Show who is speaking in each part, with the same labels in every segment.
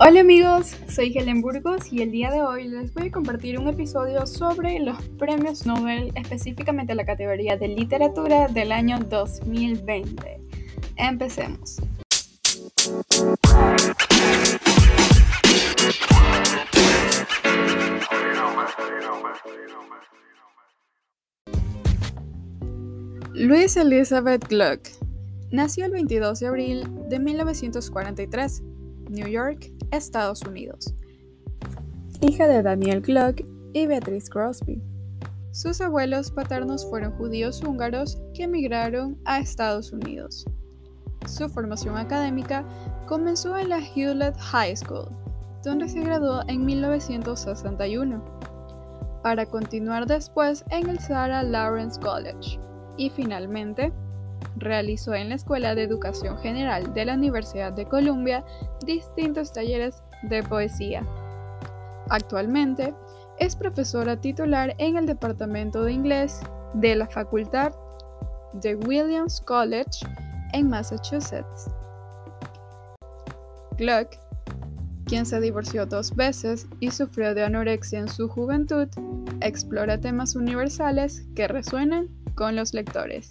Speaker 1: Hola amigos, soy Helen Burgos y el día de hoy les voy a compartir un episodio sobre los premios Nobel, específicamente la categoría de literatura del año 2020. Empecemos. Louise Elizabeth Gluck nació el 22 de abril de 1943, New York, Estados Unidos. Hija de Daniel Gluck y Beatrice Crosby. Sus abuelos paternos fueron judíos húngaros que emigraron a Estados Unidos. Su formación académica comenzó en la Hewlett High School, donde se graduó en 1961, para continuar después en el Sarah Lawrence College y finalmente realizó en la Escuela de Educación General de la Universidad de Columbia distintos talleres de poesía. Actualmente es profesora titular en el Departamento de Inglés de la Facultad de Williams College en Massachusetts. Gluck, quien se divorció dos veces y sufrió de anorexia en su juventud, explora temas universales que resuenan con los lectores.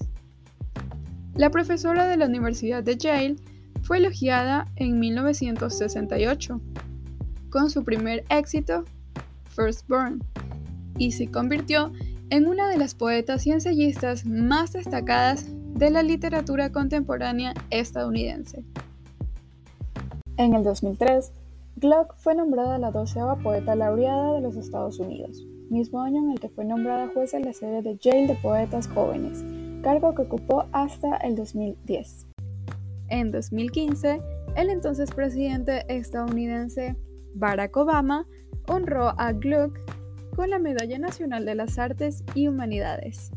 Speaker 1: La profesora de la Universidad de Yale fue elogiada en 1968 con su primer éxito, First Born, y se convirtió en una de las poetas y ensayistas más destacadas de la literatura contemporánea estadounidense. En el 2003, Gluck fue nombrada la doceava poeta laureada de los Estados Unidos, mismo año en el que fue nombrada jueza en la serie de Yale de Poetas Jóvenes, cargo que ocupó hasta el 2010. En 2015, el entonces presidente estadounidense Barack Obama honró a Gluck con la Medalla Nacional de las Artes y Humanidades.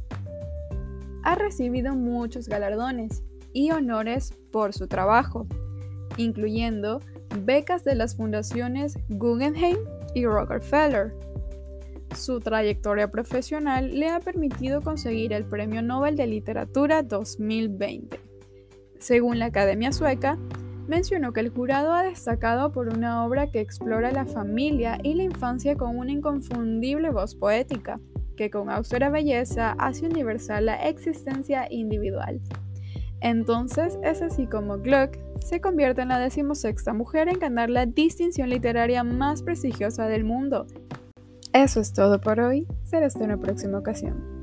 Speaker 1: Ha recibido muchos galardones y honores por su trabajo, incluyendo becas de las fundaciones Guggenheim y Rockefeller. Su trayectoria profesional le ha permitido conseguir el Premio Nobel de Literatura 2020. Según la Academia Sueca, mencionó que el jurado ha destacado por una obra que explora la familia y la infancia con una inconfundible voz poética, que con austera belleza hace universal la existencia individual. Entonces es así como Gluck se convierte en la decimosexta mujer en ganar la distinción literaria más prestigiosa del mundo. Eso es todo por hoy, será hasta una próxima ocasión.